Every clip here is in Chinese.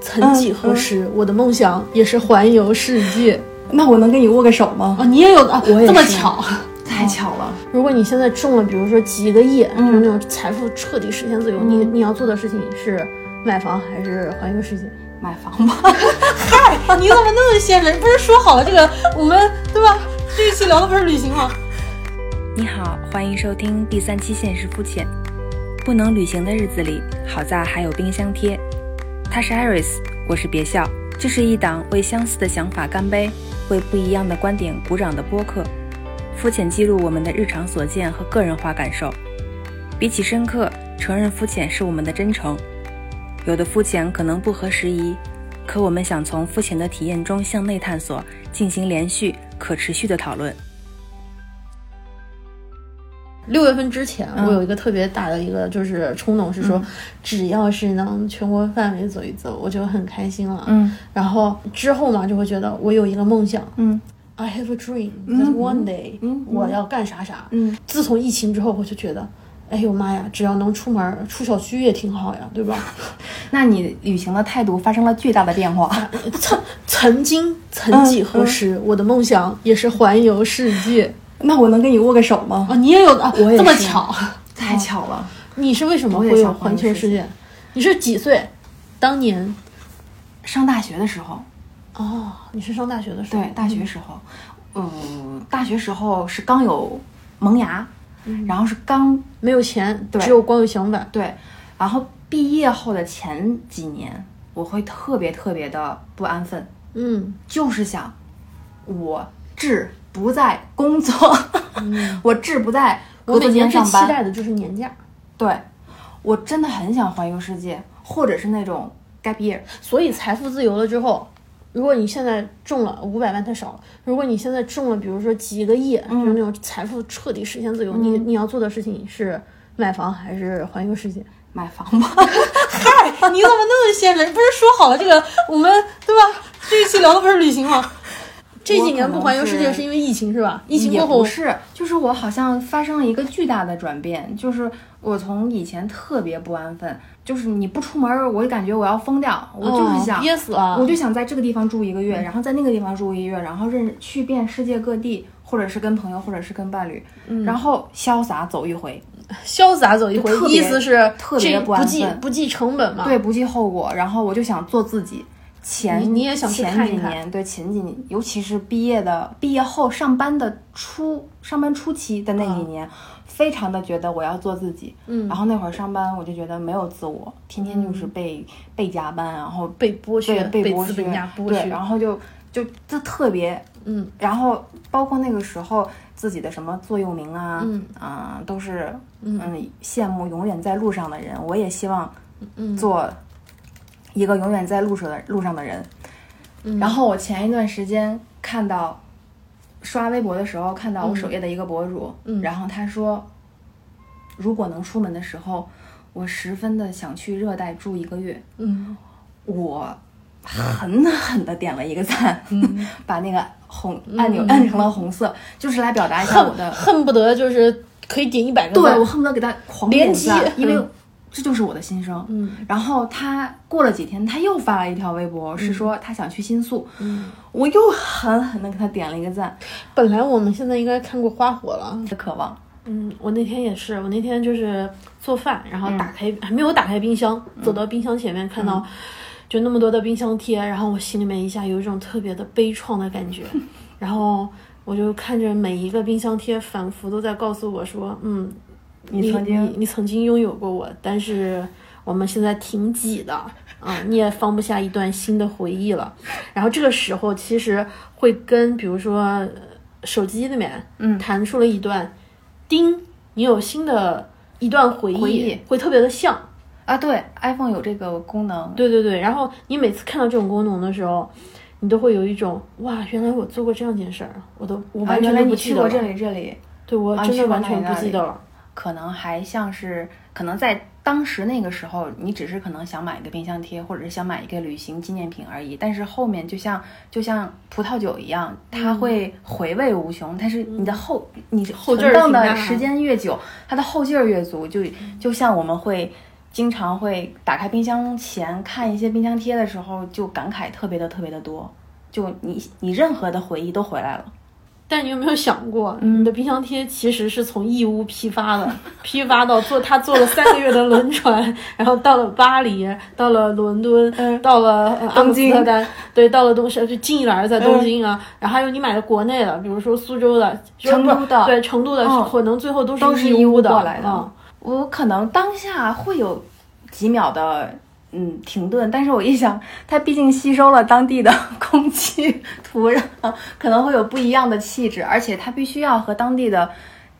曾几何时，我的梦想也是环游世界。那我能跟你握个手吗？啊，你也有啊，我也这么巧。太巧了。如果你现在中了，比如说几个亿，嗯就是那种财富彻底实现自由，你你要做的事情是买房还是环游世界？买房吧，嗨，你怎么那么现实？不是说好了这个我们对吧？这一期聊的不是旅行吗？你好，欢迎收听第三期《现实肤浅》。不能旅行的日子里，好在还有冰箱贴。他是 Iris，我是别笑。这是一档为相似的想法干杯，为不一样的观点鼓掌的播客。肤浅记录我们的日常所见和个人化感受。比起深刻，承认肤浅是我们的真诚。有的肤浅可能不合时宜，可我们想从肤浅的体验中向内探索，进行连续、可持续的讨论。六月份之前，嗯。我有一个特别大的一个就是冲动，是说只要是能全国范围走一走，我就很开心了。嗯。然后之后嘛，就会觉得我有一个梦想。嗯，I have a dream that one day，、嗯。我要干啥啥。嗯，自从疫情之后，我就觉得，哎呦妈呀，只要能出门出小区也挺好呀，对吧？那你旅行的态度发生了巨大的变化。曾曾经曾几何时，我的梦想也是环游世界那我能跟你握个手吗？啊！你也有啊，我也是这么巧。太巧了。你是为什么会有环想环球世界？你是几岁？当年上大学的时候，哦，你是上大学的时候？对，大学时候，嗯，大学时候是刚有萌芽，然后是刚没有钱，对只有光有想法。对，然后毕业后的前几年，我会特别特别的不安分，嗯就是想，我志不在工作，我志不在我每年最期待的就是年假，对，我真的很想环游世界，或者是那种 gap year，所以财富自由了之后。如果你现在中了五百万太少了，如果你现在中了，比如说几个亿，嗯就是那种财富彻底实现自由，你你要做的事情是买房还是环游世界？买房吧。嗨，你怎么那么现实？不是说好了这个我们对吧？这一期聊的不是旅行吗？这几年不环游世界是因为疫情是吧？疫情过后不是，就是我好像发生了一个巨大的转变，就是我从以前特别不安分，就是你不出门儿，我就感觉我要疯掉，我就是哦想、憋死了，我就想在这个地方住一个月，然后在那个地方住一个月，然后认去遍世界各地，或者是跟朋友，或者是跟伴侣，然后潇洒走一回，潇洒走一回意思是特别这不不安分计不计成本嘛？对，不计后果，然后我就想做自己。前你你也想去前几年，对前几年，尤其是毕业的毕业后上班的初上班初期的那几年，非常的觉得我要做自己。嗯。然后那会儿上班，我就觉得没有自我，天天就是被、被加班，然后被剥削，被被剥削剥对，削。然后就就就特别嗯。然后包括那个时候自己的什么座右铭啊，嗯啊都是嗯。羡慕永远在路上的人，我也希望做一个永远在路上的路上的人。然后我前一段时间看到刷微博的时候，看到我首页的一个博主，嗯。然后他说，如果能出门的时候，我十分的想去热带住一个月。嗯。我狠狠的点了一个赞，嗯。把那个红按钮按成了红色，就是来表达一下我的，恨不得就是可以点一百个赞。对我恨不得给他狂点连击。赞，因为嗯这就是我的心声。嗯。然后他过了几天，他又发了一条微博，是说他想去新宿，嗯，我又狠狠的给他点了一个赞，本来我们现在应该看过花火了。的渴望。嗯，我那天也是，我那天就是做饭，然后打开、还没有打开冰箱，走到冰箱前面看到就那么多的冰箱贴，然后我心里面一下有一种特别的悲怆的感觉，然后我就看着每一个冰箱贴，反复都在告诉我说，嗯，你曾经你你曾经拥有过我，但是我们现在挺挤的，啊、你也放不下一段新的回忆了。然后这个时候其实会跟比如说呃手机里面，嗯弹出了一段，叮，你有新的一段回忆，回忆会特别的像。啊，对，iPhone 有这个功能，对对对，然后你每次看到这种功能的时候，你都会有一种哇，原来我做过这样件事儿，我都我啊，完全不记得了。去过这里这里，对我真的完全不记得了。可能还像是，可能在当时那个时候，你只是可能想买一个冰箱贴，或者是想买一个旅行纪念品而已。但是后面就像就像葡萄酒一样，它会回味无穷。但是你的后你后劲儿存档的时间越久，它的后劲儿越足，就就像我们会经常会打开冰箱前看一些冰箱贴的时候，就感慨特别的特别的多，就你你任何的回忆都回来了。但你有没有想过，你的冰箱贴其实是从义乌批发的，批发到坐他坐了三个月的轮船，然后到了巴黎，到了伦敦，到了阿姆斯特丹，对，到了东是就近一点在东京啊，然后还有你买的国内的，比如说苏州的、成都的，对，成都的，可能最后都是义乌过来的。我可能当下会有几秒的。嗯，停顿。但是我一想，它毕竟吸收了当地的空气、土壤，可能会有不一样的气质。而且它必须要和当地的，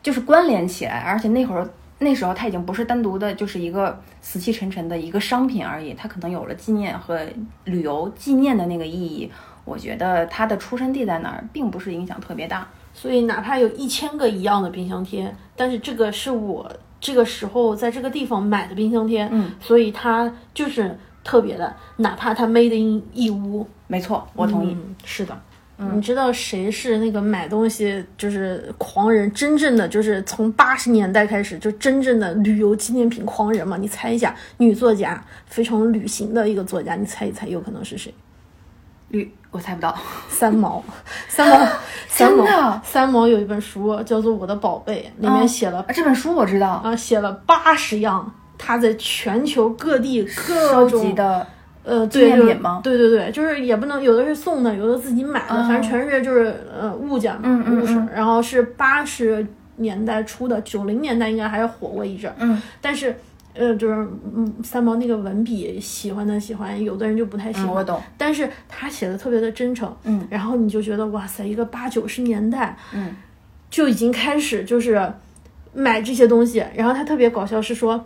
就是关联起来。而且那会儿那时候它已经不是单独的，就是一个死气沉沉的一个商品而已。它可能有了纪念和旅游纪念的那个意义。我觉得它的出生地在哪儿，并不是影响特别大。所以哪怕有一千个一样的冰箱贴，但是这个是我。这个时候在这个地方买的冰箱贴，嗯，所以它就是特别的，哪怕它 made in 义乌，没错，我同意，是的，你知道谁是那个买东西就是狂人，真正的就是从八十年代开始就真正的旅游纪念品狂人吗？你猜一下，女作家，非常旅行的一个作家，你猜一猜，有可能是谁？旅。我猜不到，三毛，三毛，三毛，三毛有一本书叫做《我的宝贝》，里面写了这本书我知道。啊，写了八十样他在全球各地各种的呃纪念品吗？对对对，就是也不能有的是送的，有的自己买的，反正全是就是呃物件嘛，物事。然后是八十年代初的，九零年代应该还是火过一阵，嗯，但是。呃，就是嗯，三毛那个文笔，喜欢的喜欢，有的人就不太喜欢。我懂。但是他写的特别的真诚，嗯，然后你就觉得哇塞，一个八九十年代，嗯，就已经开始就是买这些东西，然后他特别搞笑是说。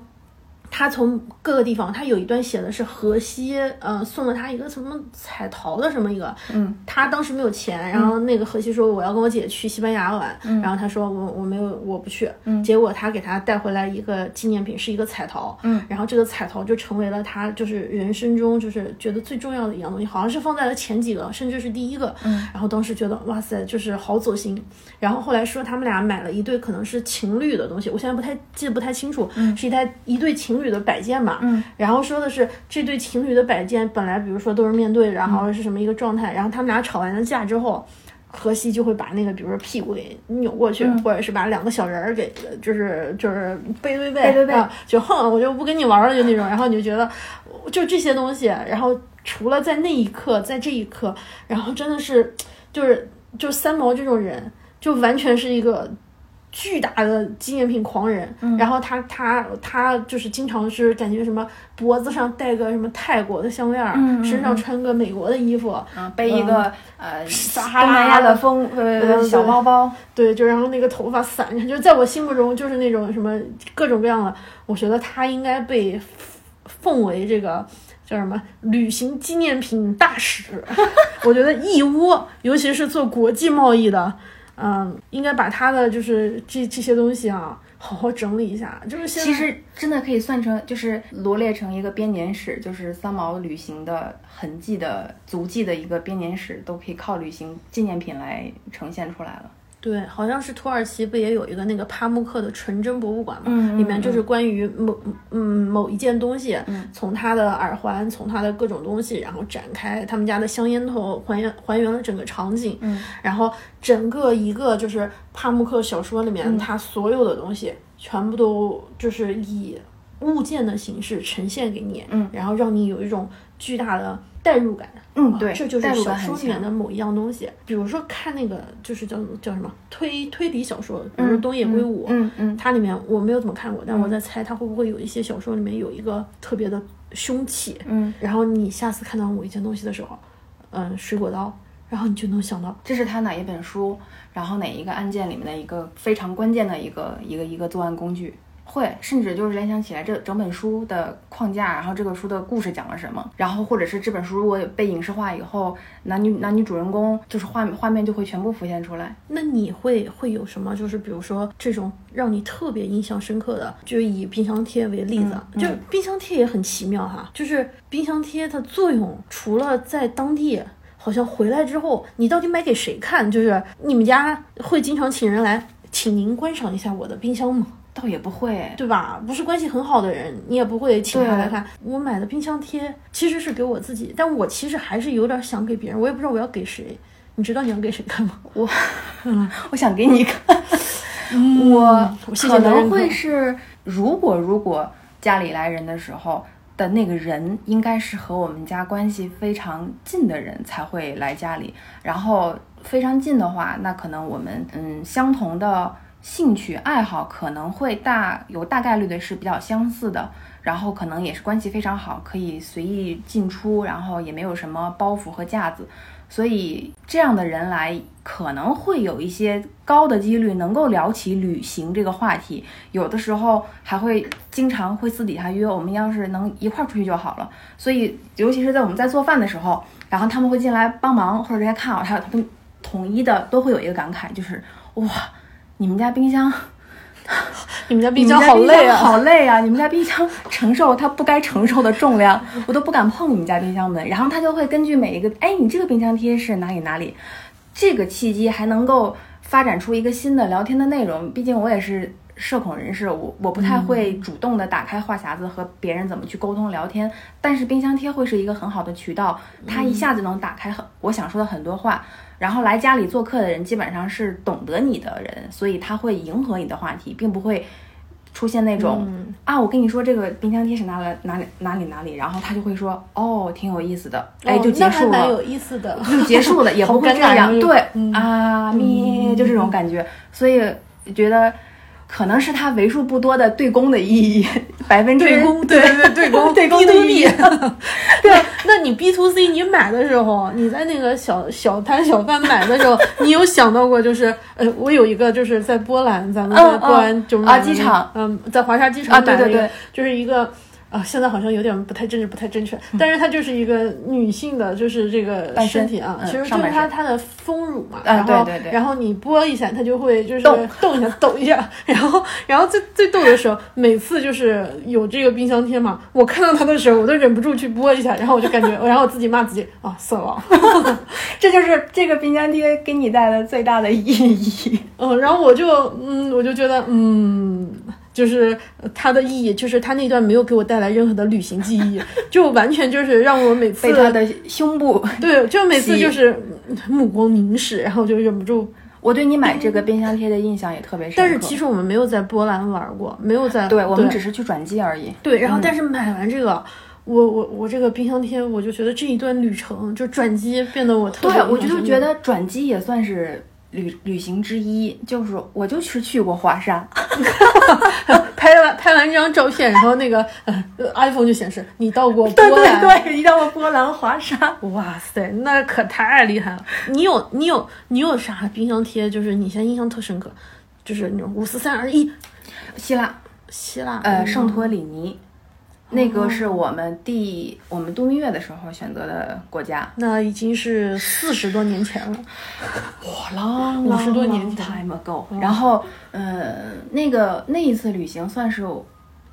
他从各个地方，他有一段写的是荷西，呃，送了他一个什么彩陶的什么一个，嗯，他当时没有钱，然后那个荷西说我要跟我姐去西班牙玩，嗯，然后他说我我没有我不去，嗯，结果他给他带回来一个纪念品，是一个彩陶，嗯，然后这个彩陶就成为了他就是人生中就是觉得最重要的一样东西，好像是放在了前几个，甚至是第一个，嗯，然后当时觉得哇塞，就是好走心，然后后来说他们俩买了一对可能是情侣的东西，我现在不太记得不太清楚，嗯，是一台一对情侣。的摆件嘛，嗯，然后说的是这对情侣的摆件本来比如说都是面对，然后是什么一个状态，然后他们俩吵完了架之后，荷西就会把那个比如说屁股给扭过去，或者是把两个小人儿给就是就是背对背背背。啊，就哼我就不跟你玩了就那种，然后你就觉得就这些东西，然后除了在那一刻，在这一刻，然后真的是就是就三毛这种人，就完全是一个。巨大的纪念品狂人，然后他他他就是经常是感觉什么脖子上戴个什么泰国的项链，身上穿个美国的衣服，背一个呃撒哈拉的风呃小包包，对，就然后那个头发散着，就在我心目中就是那种什么各种各样的，我觉得他应该被奉为这个叫什么旅行纪念品大使。我觉得义乌，尤其是做国际贸易的。嗯，应该把他的就是这这些东西啊，好好整理一下。就是其实真的可以算成，就是罗列成一个编年史，就是三毛旅行的痕迹的足迹的一个编年史，都可以靠旅行纪念品来呈现出来了。对，好像是土耳其不也有一个那个帕慕克的纯真博物馆嘛？嗯，里面就是关于某嗯某一件东西，从他的耳环，从他的各种东西，然后展开他们家的香烟头，还原还原了整个场景。嗯，然后整个一个就是帕慕克小说里面，他所有的东西全部都就是以物件的形式呈现给你，嗯，然后让你有一种巨大的代入感。嗯，对，这就是小说里面的某一样东西。比如说看那个，就是叫叫什么推推理小说，比如说东野圭吾，嗯嗯，它里面我没有怎么看过，但我在猜它会不会有一些小说里面有一个特别的凶器，嗯，然后你下次看到某一件东西的时候，嗯，水果刀，然后你就能想到这是他哪一本书，然后哪一个案件里面的一个非常关键的一个一个一个作案工具。会，甚至就是联想起来这整本书的框架，然后这个书的故事讲了什么，然后或者是这本书如果被影视化以后，男女男女主人公就是画画面就会全部浮现出来。那你会会有什么？就是比如说这种让你特别印象深刻的，就以冰箱贴为例子，就冰箱贴也很奇妙哈，就是冰箱贴的作用，除了在当地，好像回来之后，你到底买给谁看？就是你们家会经常请人来，请您观赏一下我的冰箱吗？倒也不会，对吧？不是关系很好的人，你也不会请他来看。我买的冰箱贴其实是给我自己，但我其实还是有点想给别人，我也不知道我要给谁。你知道你要给谁看吗？我，我想给你看。我可能会是，如果如果家里来人的时候的那个人，应该是和我们家关系非常近的人才会来家里。然后非常近的话，那可能我们嗯相同的兴趣爱好可能会大有大概率的是比较相似的。然后可能也是关系非常好，可以随意进出，然后也没有什么包袱和架子。所以这样的人来可能会有一些高的几率能够聊起旅行这个话题，有的时候还会经常会私底下约我们，要是能一块儿出去就好了。所以尤其是在我们在做饭的时候，然后他们会进来帮忙，或者人家看好他，他们统一的都会有一个感慨，就是哇，你们家冰箱。你们家冰箱好累啊，好累啊！你们家冰箱承受它不该承受的重量，我都不敢碰你们家冰箱门。然后他就会根据每一个，哎，你这个冰箱贴是哪里哪里，这个契机还能够发展出一个新的聊天的内容。毕竟我也是。社恐人士，我我不太会主动的打开话匣子和别人怎么去沟通聊天，但是冰箱贴会是一个很好的渠道，它一下子能打开很我想说的很多话。然后来家里做客的人基本上是懂得你的人，所以他会迎合你的话题，并不会出现那种啊，我跟你说这个冰箱贴是哪里哪里哪里哪里，然后他就会说哦，挺有意思的，哎，就结束了，蛮有意思的，就结束了，也不会这样，对啊咪，就这种感觉，所以觉得。可能是它为数不多的对公的意义，百分之对公对对对公 对公的意义。对，那你 B to C 你买的时候，你在那个小小摊小贩买的时候，你有想到过就是呃，我有一个就是在波兰，咱们在波兰就啊机场，嗯，在华沙机场买的一个，就是一个。啊，现在好像有点不太正确，不太正确。但是她就是一个女性的，就是这个身体啊，其实就是她她的丰乳嘛。然后然后你拨一下，它就会就是动一下，抖一下。然后然后最最逗的时候，每次就是有这个冰箱贴嘛，我看到它的时候，我都忍不住去拨一下。然后我就感觉，然后我自己骂自己啊，色狼。这就是这个冰箱贴给你带来最大的意义。嗯，然后我就嗯，我就觉得嗯。就是它的意义，就是它那段没有给我带来任何的旅行记忆，就完全就是让我每次被他的胸部对，就每次就是目光凝视，然后就忍不住。我对你买这个冰箱贴的印象也特别深。但是其实我们没有在波兰玩过，没有在，对我们只是去转机而已。对，然后但是买完这个，我我我这个冰箱贴，我就觉得这一段旅程就转机变得我特别。对，我就觉得转机也算是。旅旅行之一就是，我就是去过华沙，拍完拍完这张照片，然后那个呃 iPhone 就显示你到过波兰，对对对，你到过波兰华沙，哇塞，那可太厉害了！你有你有你有啥冰箱贴？就是你现在印象特深刻，就是那种五四三二一，希腊，希腊，呃，圣托里尼。那个是我们第我们度蜜月的时候选择的国家，那已经是四十多年前了，哇啦，五十多年 time ago。然后，呃，那个那一次旅行算是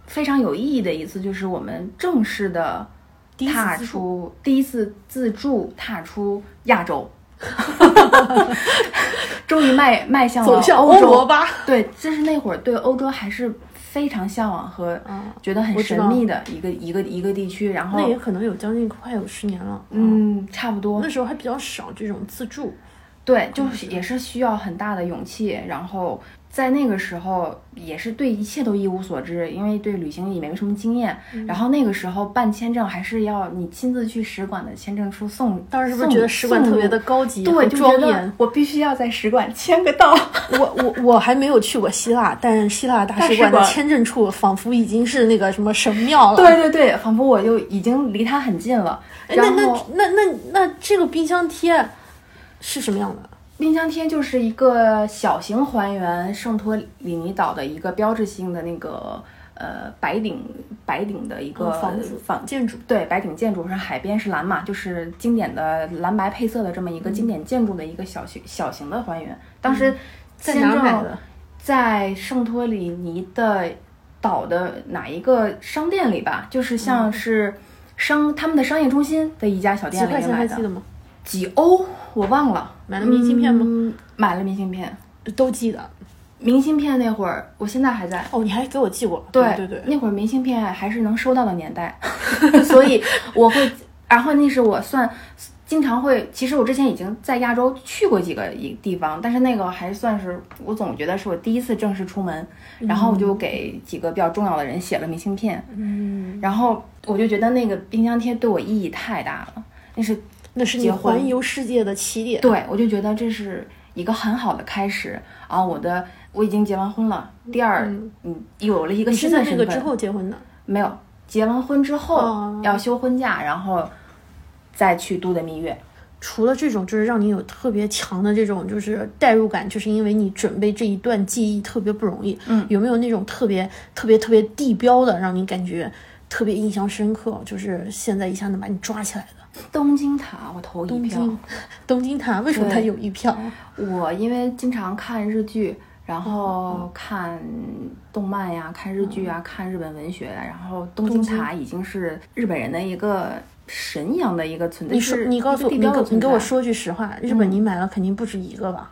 非常有意义的一次，就是我们正式的踏出第一次自助踏出亚洲 终于迈迈向了欧洲吧？对，就是那会儿对欧洲还是。非常向往和觉得很神秘的一个一个一个地区，然后那也可能有将近快有十年了，嗯，差不多。那时候还比较少这种自助，对，就是也是需要很大的勇气，然后。在那个时候，也是对一切都一无所知，因为对旅行也没什么经验。然后那个时候办签证，还是要你亲自去使馆的签证处送。当时是不是觉得使馆特别的高级、对，庄严？我必须要在使馆签个到。我我我还没有去过希腊，但希腊大使馆的签证处仿佛已经是那个什么神庙了。对对对，仿佛我就已经离它很近了。那那那那那这个冰箱贴是什么样的？冰箱贴就是一个小型还原圣托里尼岛的一个标志性的那个呃白顶白顶的一个房子房建筑，对白顶建筑是海边是蓝嘛，就是经典的蓝白配色的这么一个经典建筑的一个小型小型的还原。当时在哪买的？在圣托里尼的岛的哪一个商店里吧？就是像是商他们的商业中心的一家小店里面买的。几欧？我忘了。买了明信片吗？买了明信片，都记得。明信片那会儿，我现在还在。哦，你还给我寄过？对对对，那会儿明信片还是能收到的年代，所以我会，然后那是我算经常会。其实我之前已经在亚洲去过几个一地方，但是那个还算是我总觉得是我第一次正式出门，然后我就给几个比较重要的人写了明信片。嗯，然后我就觉得那个冰箱贴对我意义太大了，那是那是你环游世界的起点。对，我就觉得这是一个很好的开始啊！我的。我已经结完婚了，第二，嗯，有了一个新的身份。那个之后结婚的？没有，结完婚之后要休婚假，然后再去度的蜜月。除了这种，就是让你有特别强的这种就是代入感，就是因为你准备这一段记忆特别不容易。嗯，有没有那种特别特别特别地标的，让你感觉特别印象深刻？就是现在一下能把你抓起来的？东京塔，我投一票。东京塔为什么它有一票？我因为经常看日剧。然后看动漫呀，看日剧啊，看日本文学，然后东京塔已经是日本人的一个神一样的一个存在。你说，你告诉我，你你跟我说句实话，日本你买了肯定不止一个吧？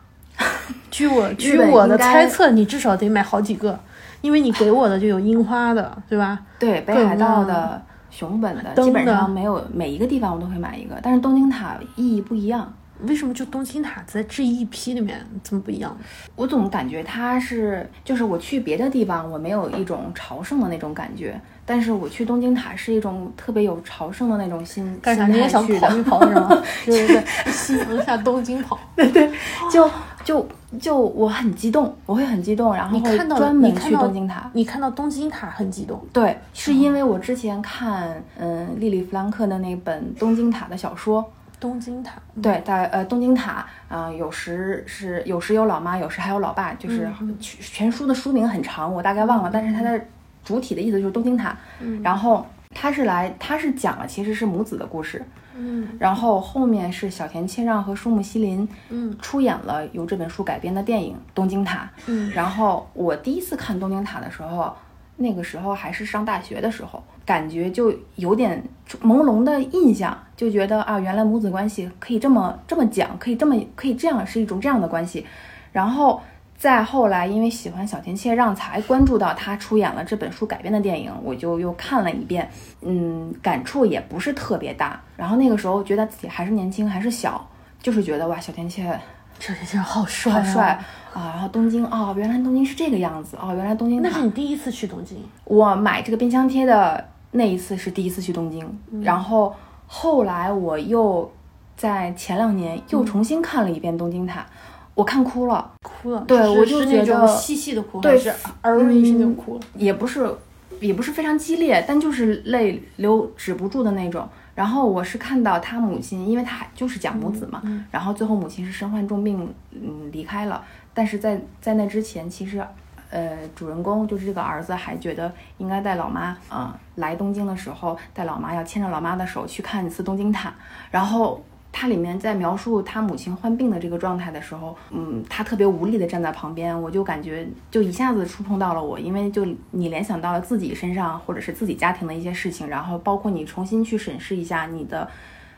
据我 据我的猜测，你至少得买好几个，因为你给我的就有樱花的，对吧？对，北海道的、熊本的，基本上没有每一个地方我都会买一个，但是东京塔意义不一样。为什么就东京塔在这一批里面这么不一样？我总感觉它是，就是我去别的地方，我没有一种朝圣的那种感觉，但是我去东京塔是一种特别有朝圣的那种心。干啥？你也想跑一跑是吗？对对对，夕阳下东京跑。对对，就就就我很激动，我会很激动，然后会专门去东京塔。你看到东京塔很激动？对，是因为我之前看嗯莉莉弗兰克的那本东京塔的小说。东京塔对，在呃东京塔啊，有时是有时有老妈，有时还有老爸，就是全全书的书名很长，我大概忘了，但是它的主体的意思就是东京塔。嗯，然后他是来，他是讲了其实是母子的故事。嗯，然后后面是小田切让和树木希林嗯出演了由这本书改编的电影《东京塔》。嗯，然后我第一次看东京塔的时候。那个时候还是上大学的时候，感觉就有点朦胧的印象，就觉得啊，原来母子关系可以这么这么讲，可以这么可以这样是一种这样的关系。然后再后来，因为喜欢小田切让，才关注到他出演了这本书改编的电影，我就又看了一遍，嗯，感触也不是特别大。然后那个时候觉得自己还是年轻，还是小，就是觉得哇，小田切。小田切好帅，好帅啊！然后东京哦，原来东京是这个样子哦，原来东京。那是你第一次去东京？我买这个冰箱贴的那一次是第一次去东京，然后后来我又在前两年又重新看了一遍东京塔，我看哭了，哭了。对，我就觉得细细的哭，对，是儿一声就哭了，也不是，也不是非常激烈，但就是泪流止不住的那种。然后我是看到他母亲，因为他还就是假母子嘛，然后最后母亲是身患重病，嗯，离开了。但是在在那之前，其实，呃，主人公就是这个儿子还觉得应该带老妈，啊，来东京的时候带老妈要牵着老妈的手去看一次东京塔，然后。它里面在描述他母亲患病的这个状态的时候，嗯，他特别无力的站在旁边，我就感觉就一下子触碰到了我，因为就你联想到了自己身上或者是自己家庭的一些事情，然后包括你重新去审视一下你的，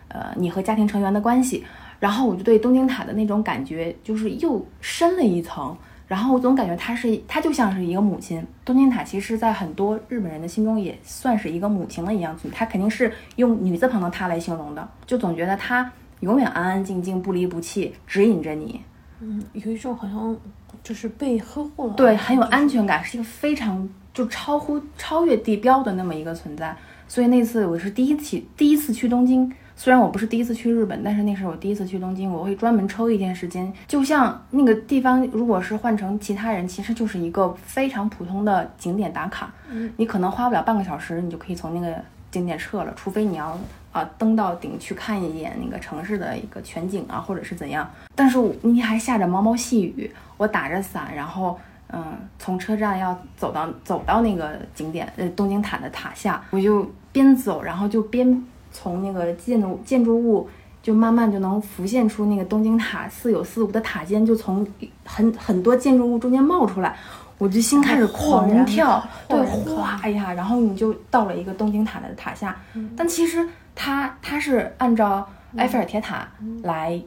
呃，你和家庭成员的关系，然后我就对东京塔的那种感觉就是又深了一层。然后我总感觉她是，她就像是一个母亲。东京塔其实，在很多日本人的心中也算是一个母亲的一样，她肯定是用女字旁的她来形容的。就总觉得她永远安安静静、不离不弃，指引着你。嗯，有一种好像就是被呵护了，对，很有安全感，是一个非常就超乎超越地标的那么一个存在。所以那次我是第一次第一次去东京。虽然我不是第一次去日本，但是那是我第一次去东京，我会专门抽一天时间。就像那个地方，如果是换成其他人，其实就是一个非常普通的景点打卡。嗯，你可能花不了半个小时，你就可以从那个景点撤了，除非你要啊登到顶去看一眼那个城市的一个全景啊，或者是怎样。但是那天还下着毛毛细雨，我打着伞，然后嗯，从车站要走到走到那个景点呃东京塔的塔下，我就边走，然后就边。从那个建筑建筑物就慢慢就能浮现出那个东京塔似有似无的塔尖，就从很很多建筑物中间冒出来，我就心开始狂跳，对，哗呀，然后你就到了一个东京塔的塔下，但其实它它是按照埃菲尔铁塔来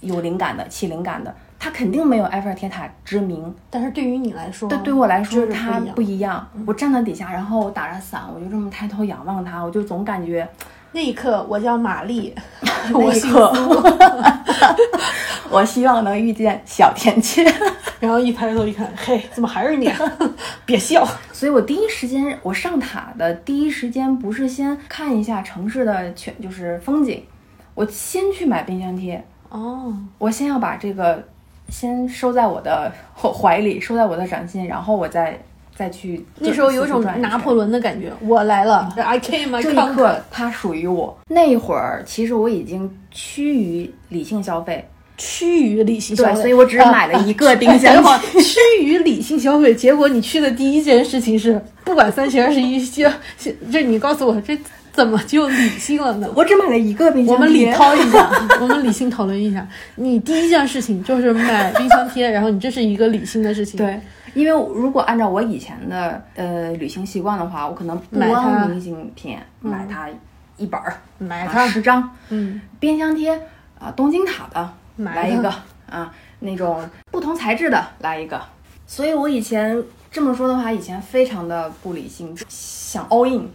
有灵感的，起灵感的，它肯定没有埃菲尔铁塔知名，但是对于你来说，对对我来说就是它不不一样。我站在底下，然后我打着伞，我就这么抬头仰望它，我就总感觉那一刻我叫玛丽，我姓一刻苏，我希望能遇见小甜甜。然后一抬头一看，嘿，怎么还是你？别笑，所以我第一时间，我上塔的第一时间不是先看一下城市的全就是风景，我先去买冰箱贴，哦，我先要把这个先收在我的怀里，收在我的掌心，然后我再再去。那时候有种拿破仑的感觉，我来了，I came, I 这一。刻它属于我。那一会儿，其实我已经趋于理性消费，趋于理性消费，对，所以我只是买了 一个冰箱。趋于理性消费，结果你去的第一件事情是不管三七二十一，这这你告诉我这怎么就理性了呢？我只买了一个冰箱贴。我们理掏一下，我们理性讨论一下。你第一件事情就是买冰箱贴，然后你这是一个理性的事情。，对，因为如果按照我以前的呃旅行习惯的话，我可能不买它光明信片，买它一本儿，啊买它，十张，嗯，冰箱贴啊，东京塔的买来一个啊，那种不同材质的来一个。所以我以前这么说的话，以前非常的不理性，想 all in，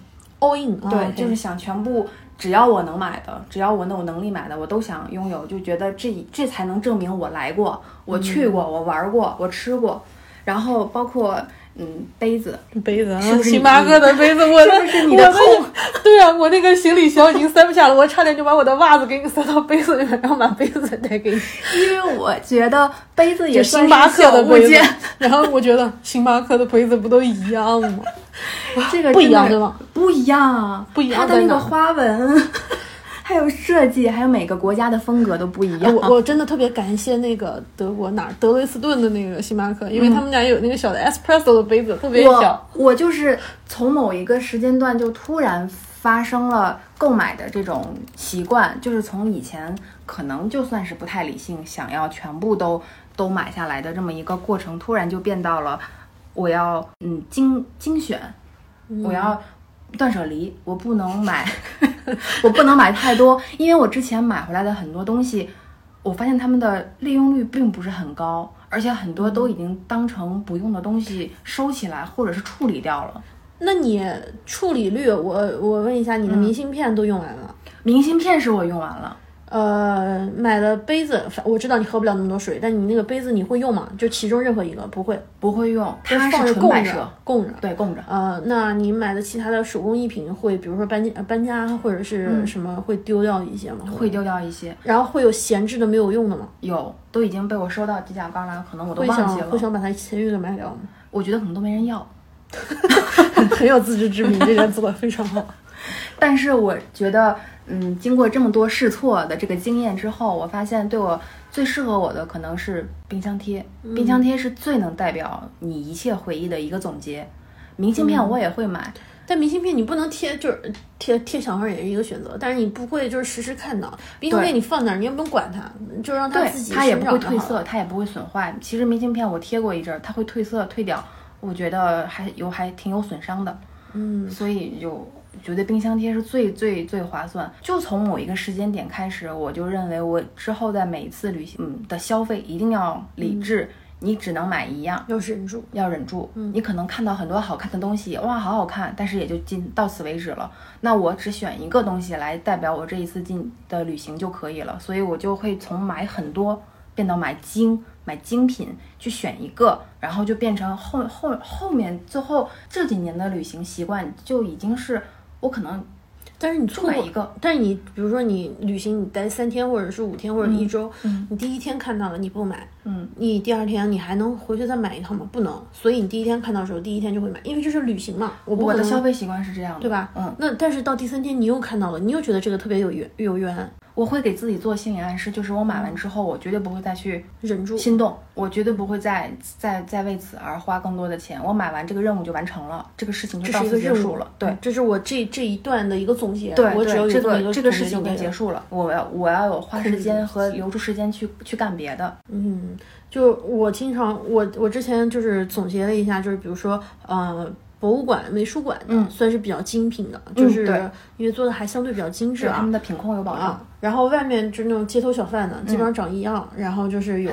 all in，对，啊就是想全部。只要我能买的，只要我能有能力买的，我都想拥有，就觉得这这才能证明我来过，我去过，我玩过，我吃过，然后包括嗯杯子，杯子啊，是不是星巴克的杯子，我的是你的？对啊，我那个行李箱已经塞不下了，我差点就把我的袜子给你塞到杯子里面，然后把杯子带给你。因为我觉得杯子也就算星巴克的杯子件，，然后我觉得星巴克的杯子不都一样吗？这个不一样？不一样，不一样它的那个花纹，还有设计，还有每个国家的风格都不一哎样。我我真的特别感谢那个德国哪儿德累斯顿的那个星巴克，因为他们家有那个小的 espresso 的杯子，特别小。我我就是从某一个时间段就突然发生了购买的这种习惯，就是从以前可能就算是不太理性，想要全部都都买下来的这么一个过程，突然就变到了我要嗯精精选，我要断舍离，我不能买，我不能买太多，因为我之前买回来的很多东西，我发现他们的利用率并不是很高，而且很多都已经当成不用的东西收起来，或者是处理掉了。那你处理率，我我问一下，你的明信片都用完了？明信片是我用完了，呃，买了杯子，我知道你喝不了那么多水，但你那个杯子你会用吗？就其中任何一个不会，不会用，它放着是纯供着摆设，，供着。对，供着。呃，那你买的其他的手工艺品会，比如说搬家、呃搬家或者是什么，会丢掉一些吗？会。丢掉一些，然后会有闲置的没有用的吗？有都已经被我收到犄角旮旯，可能我都会忘记了。想会想把它其余的卖掉吗？我觉得可能都没人要。很有自知之明，这点做的非常好。但是我觉得，嗯，经过这么多试错的这个经验之后，我发现对我最适合我的可能是冰箱贴。冰箱贴是最能代表你一切回忆的一个总结。明信片我也会买，但明信片你不能贴，就是贴贴墙上也是一个选择，但是你不会就是时时看到。冰箱片你放那儿，你也不用管它，就让它自己它也不会褪色，它也不会损坏。其实明信片我贴过一阵儿，它会褪色褪掉，我觉得还有还挺有损伤的。嗯，所以就觉得冰箱贴是最最最划算。就从某一个时间点开始，我就认为我之后在每一次旅行嗯的消费一定要理智，你只能买一样。要忍住。要忍住，你可能看到很多好看的东西，哇，好好看，但是也就进到此为止了。那我只选一个东西来代表我这一次进的旅行就可以了，所以我就会从买很多变到买精、买精品，去选一个，然后就变成后后后面最后这几年的旅行习惯就已经是我可能但是你错过买一个，但是你比如说你旅行你待三天或者是五天或者一周，嗯你第一天看到了你不买，嗯，你第二天你还能回去再买一套吗？不能，所以你第一天看到的时候，第一天就会买，因为这是旅行嘛，我不我的消费习惯是这样的，对吧？嗯，那但是到第三天你又看到了，你又觉得这个特别有缘有缘，我会给自己做心理暗示，就是我买完之后，我绝对不会再去忍住。心动，我绝对不会再再再为此而花更多的钱。我买完这个任务就完成了，这个事情就到此结束了。对，这是我这这一段的一个总结。对我只要对，这有这个这个事情已经结束了，我要我要有花时间和留出时间去去干别的。嗯，就我经常我我之前就是总结了一下，就是比如说呃。博物馆、美术馆的，嗯算是比较精品的，就是因为做的还相对比较精致啊他们。的品控有保障啊。，然后外面就那种街头小贩呢，基本上长一样，然后就是有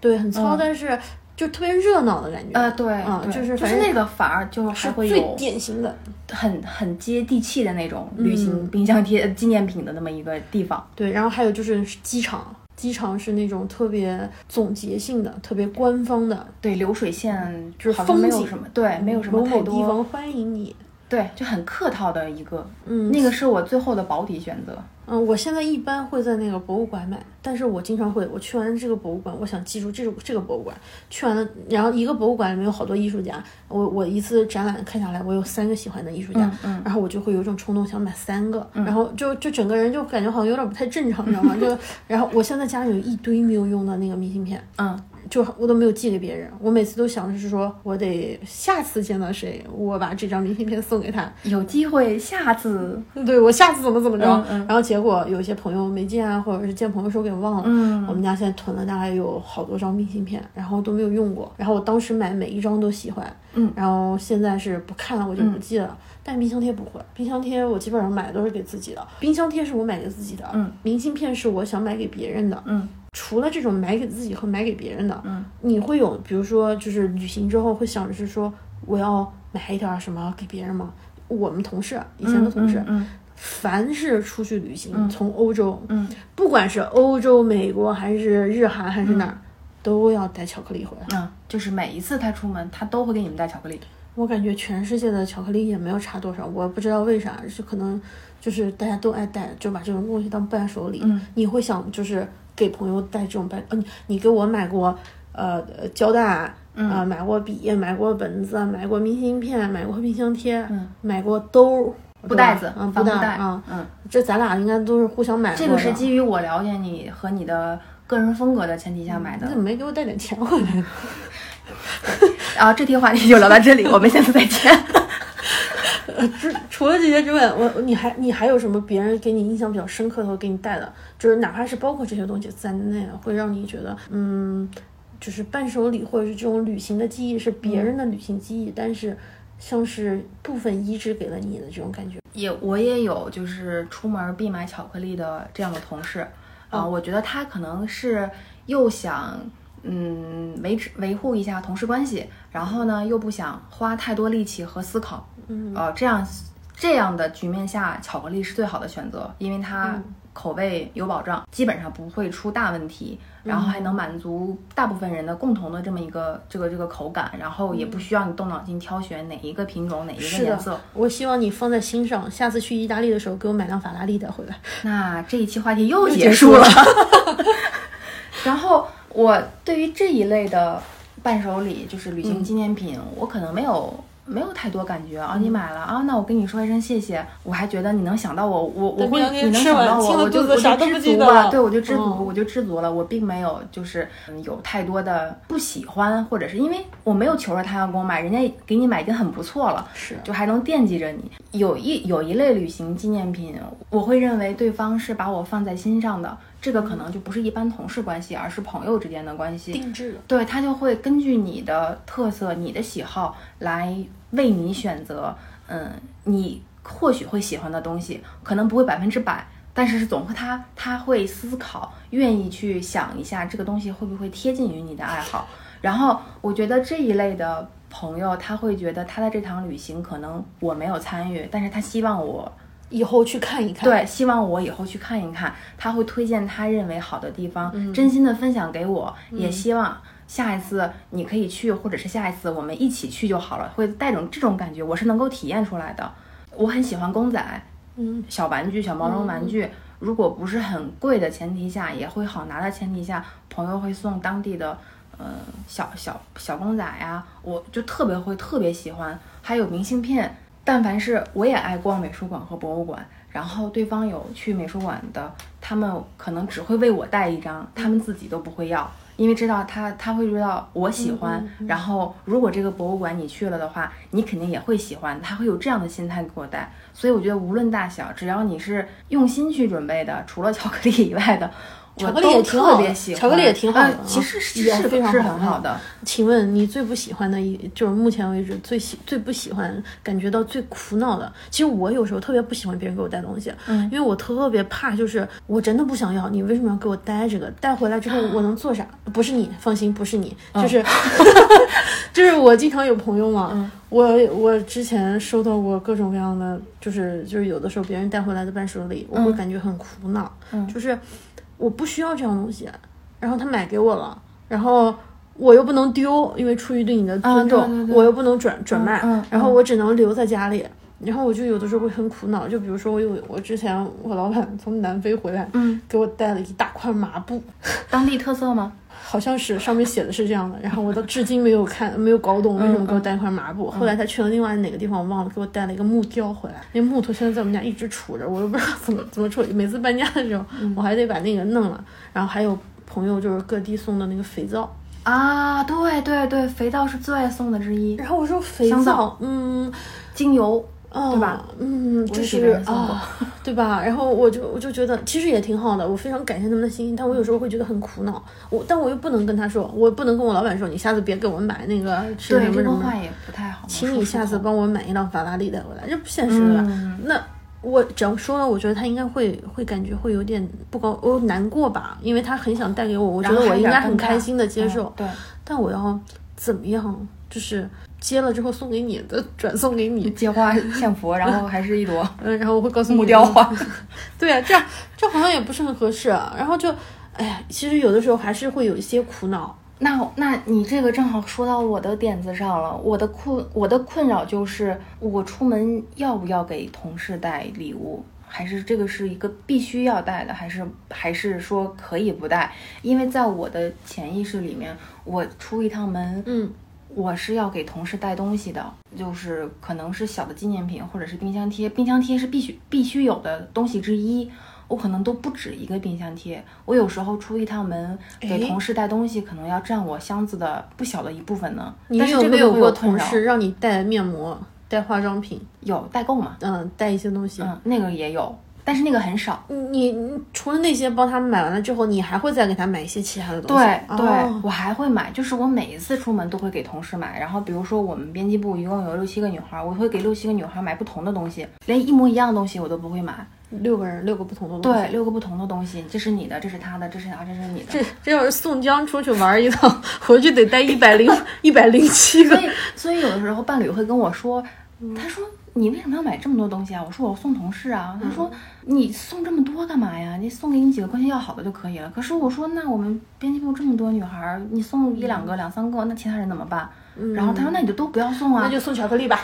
对很糙，嗯但是就特别热闹的感觉。啊，对，啊，就是反正就是那个反而就还会有典型的。很很接地气的那种旅行嗯冰箱贴、呃纪念品的那么一个地方。对，然后还有就是机场，机场是那种特别总结性的、特别官方的，对，流水线就是风景什么，对，没有什么太多，某地方欢迎你。对，就很客套的一个。嗯，那个是我最后的保底选择。嗯，我现在一般会在那个博物馆买，但是我经常会，我去完这个博物馆，我想记住这个这个博物馆，去完了，然后一个博物馆里面有好多艺术家，我我一次展览看下来，我有三个喜欢的艺术家，嗯嗯然后我就会有一种冲动想买三个，然后就就整个人就感觉好像有点不太正常，你知道吗？就然后我现在家里有一堆没有用的那个明信片，嗯，就我都没有寄给别人，我每次都想的是说我得下次见到谁，我把这张明信片送给他，有机会下次，对我下次怎么怎么着，嗯嗯。然后结果有些朋友没见啊，或者是见朋友时候给忘了。嗯。我们家现在囤了大概有好多张明信片，然后都没有用过。然后我当时买每一张都喜欢，嗯。然后现在是不看了，我就不寄了。但冰箱贴不会，冰箱贴我基本上买的都是给自己的。冰箱贴是我买给自己的，嗯，明信片是我想买给别人的，嗯除了这种买给自己和买给别人的，嗯，你会有比如说就是旅行之后会想着是说我要买一点儿什么给别人吗？我们同事以前的同事，嗯凡是出去旅行，从欧洲，嗯不管是欧洲、美国还是日韩还是哪儿，都要带巧克力回来。嗯，就是每一次他出门，他都会给你们带巧克力。我感觉全世界的巧克力也没有差多少，我不知道为啥，是可能就是大家都爱带，就把这种东西当伴手礼。嗯你会想就是给朋友带这种伴，呃，你你给我买过呃胶带啊、嗯呃买过笔，买过本子，买过明信片，买过冰箱贴，嗯买过兜。布袋子嗯，布袋布袋啊，嗯，这咱俩应该都是互相买的。这个是基于我了解你和你的个人风格的前提下买的你怎。么没给我带点钱回来？然 后这题话题就聊到这里，我们下次再见。除 除了这些之外，我你还你还有什么别人给你印象比较深刻的，给你带的，就是哪怕是包括这些东西在内，会让你觉得，嗯，就是伴手礼或者是这种旅行的记忆是别人的旅行记忆，但是像是部分移植给了你的这种感觉。也我也有就是出门必买巧克力的这样的同事，啊、我觉得他可能是又想嗯维持维护一下同事关系，然后呢又不想花太多力气和思考，嗯呃这样这样的局面下，巧克力是最好的选择，因为它嗯口味有保障，基本上不会出大问题，然后还能满足大部分人的共同的这么一个这个这个口感，然后也不需要你动脑筋挑选哪一个品种哪一个颜色。，我希望你放在心上，下次去意大利的时候给我买辆法拉利带回来。那这一期话题又 又结束了结束了。然后我对于这一类的伴手礼，就是旅嗯。行纪念品，我可能没有。没有太多感觉啊，你买了啊，那我跟你说一声谢谢，我还觉得你能想到我，我我会你能想到我，我就我就知足了，对我就知足，嗯。我就知足了，我并没有就是嗯有太多的不喜欢，或者是因为我没有求着他要给我买，人家给你买已经很不错了，是就还能惦记着你。有一有一类旅行纪念品，我会认为对方是把我放在心上的，这个可能就不是一般同事关系，而是朋友之间的关系。定制的。对他就会根据你的特色、你的喜好来为你选择，嗯，你或许会喜欢的东西，可能不会百分之百，但是是总会他他会思考，愿意去想一下这个东西会不会贴近于你的爱好。然后我觉得这一类的朋友，他会觉得他的这趟旅行可能我没有参与，但是他希望我以后去看一看。对，希望我以后去看一看，他会推荐他认为好的地方，嗯真心的分享给我，也希望下一次你可以去，或者是下一次我们一起去就好了，会带种这种感觉，我是能够体验出来的。我很喜欢公仔、嗯，小玩具、小毛绒玩具，如果不是很贵的前提下，也会好拿的前提下，朋友会送当地的。呃，小小小公仔呀，我就特别会特别喜欢，还有明信片。但凡是我也爱逛美术馆和博物馆，然后对方有去美术馆的，他们可能只会为我带一张，他们自己都不会要，因为知道他他会知道我喜欢，然后如果这个博物馆你去了的话，你肯定也会喜欢，他会有这样的心态给我带。所以我觉得无论大小，只要你是用心去准备的，除了巧克力以外的。巧克力也挺好别喜欢。巧克力也挺好的，其实是也非常是很好的。请问你最不喜欢的一，就是目前为止最喜最不喜欢，感觉到最苦恼的？其实我有时候特别不喜欢别人给我带东西，嗯，因为我特别怕，就是我真的不想要，你为什么要给我带这个？带回来之后我能做啥？不是你，放心，不是你，就是，就是我经常有朋友嘛，我我之前收到过各种各样的，就是就是有的时候别人带回来的伴手礼，我会感觉很苦恼，嗯，就是我不需要这样东西，然后他买给我了，然后我又不能丢，因为出于对你的尊重，我又不能转转卖，然后我只能留在家里。然后我就有的时候会很苦恼，就比如说我有我之前我老板从南非回来，嗯，给我带了一大块麻布，当地特色吗？好像是上面写的是这样的，然后我到至今没有看没有搞懂为什么给我带一块麻布。后来他去了另外哪个地方我忘了，给我带了一个木雕回来，那木头现在在我们家一直杵着，我都不知道怎么怎么处理。每次搬家的时候，我还得把那个弄了。然后还有朋友就是各地送的那个肥皂啊，对对对，肥皂是最爱送的之一。然后我说肥皂，嗯，精油。对吧？嗯，就是啊，对吧？然后我就我就觉得其实也挺好的，我非常感谢他们的心意，但我有时候会觉得很苦恼。我但我又不能跟他说，我不能跟我老板说，你下次别给我买那个什么什么。对，这话也不太好。请你下次帮我买一辆法拉利带回来，这不现实的。那我只要说了，我觉得他应该会会感觉会有点不高，我难过吧，因为他很想带给我，我觉得我应该很开心的接受。对，但我要怎么样？就是接了之后送给你的，转送给你，接花献佛，然后还是一朵，嗯，然后我会告诉你木雕花，对啊，这样这好像也不是很合适，然后就，哎呀，其实有的时候还是会有一些苦恼。那那你这个正好说到我的点子上了，我的困我的困扰就是我出门要不要给同事带礼物，还是这个是一个必须要带的，还是还是说可以不带？因为在我的潜意识里面，我出一趟门，嗯。我是要给同事带东西的，就是可能是小的纪念品或者是冰箱贴。冰箱贴是必须必须有的东西之一，我可能都不止一个冰箱贴。我有时候出一趟门给同事带东西，可能要占我箱子的不小的一部分呢。你有没有过同事让你带面膜、带化妆品？有代购嘛？嗯，带一些东西。嗯，那个也有。但是那个很少，你除了那些帮他们买完了之后，你还会再给他买一些其他的东西。对对，我还会买，就是我每一次出门都会给同事买。然后比如说我们编辑部一共有六七个女孩，我会给六七个女孩买不同的东西，连一模一样的东西我都不会买。六个人六个不同的东西，对，六个不同的东西，这是你的，这是他的，这是啊，这是你的。这这要是宋江出去玩一趟，回去得带一百零一百零七个。所以所以有的时候伴侣会跟我说，他说。你为什么要买这么多东西啊？我说我送同事啊。他说你送这么多干嘛呀？你送给你几个关系要好的就可以了。可是我说那我们编辑部这么多女孩，你送一两个、两三个，那其他人怎么办？然后他说：“那你就都不要送啊，那就送巧克力吧，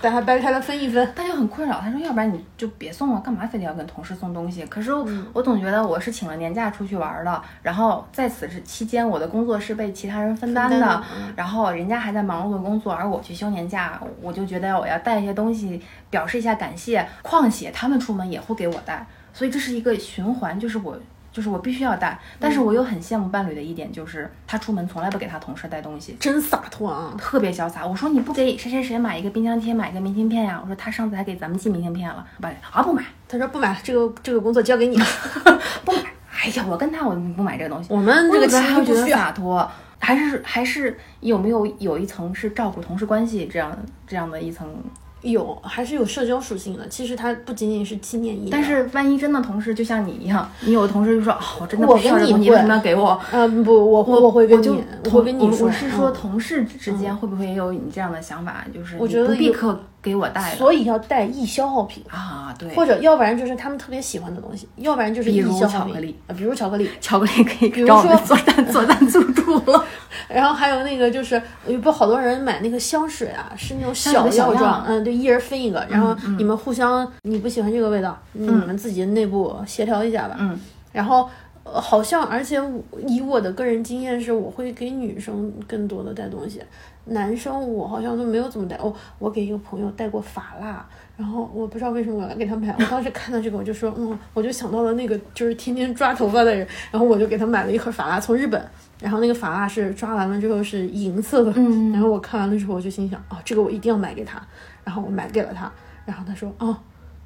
等下掰开了分一分。”他就很困扰，他说：“要不然你就别送了，干嘛非得要跟同事送东西？”可是我总觉得我是请了年假出去玩的，然后在此之期间，我的工作是被其他人分担的，然后人家还在忙碌的工作，而我去休年假，我就觉得我要带一些东西表示一下感谢。况且他们出门也会给我带，所以这是一个循环，就是我。就是我必须要带，但是我又很羡慕伴侣的一点，就是他出门从来不给他同事带东西，真洒脱啊，特别潇洒。我说你不给谁谁谁买一个冰箱贴，买一个明信片呀？我说他上次还给咱们寄明信片了，不啊不买。他说不买，这个这个工作交给你了，不买。哎呀，我跟他我不买这个东西。我们这个还会觉得洒脱，还是还是有没有有一层是照顾同事关系这样这样的一层。有还是有社交属性的，其实它不仅仅是纪念意义。但是万一真的同事就像你一样，你有的同事就说啊，我真的不需要这东西，为什么要给我？嗯，不，我我会跟你，我会跟你说。我是说同事之间会不会也有你这样的想法？就是我觉得不必可给我带，所以要带易消耗品。啊，对，或者要不然就是他们特别喜欢的东西，要不然就是易消耗品。啊，比如巧克力，巧克力可以，比如说做赞做赞助助了。然后还有那个就是，不好多人买那个香水啊，是那种小药状，嗯，对，一人分一个，然后你们互相，你不喜欢这个味道，你们自己内部协调一下吧。嗯，然后好像，而且以我的个人经验是，我会给女生更多的带东西，男生我好像都没有怎么带。哦，我给一个朋友带过发蜡，然后我不知道为什么我要给他买，我当时看到这个我就说，嗯，我就想到了那个就是天天抓头发的人，然后我就给他买了一盒发蜡，从日本。然后那个发蜡是抓完了之后是银色的，然后我看完了之后我就心想，哦，这个我一定要买给他，然后我买给了他，然后他说，哦，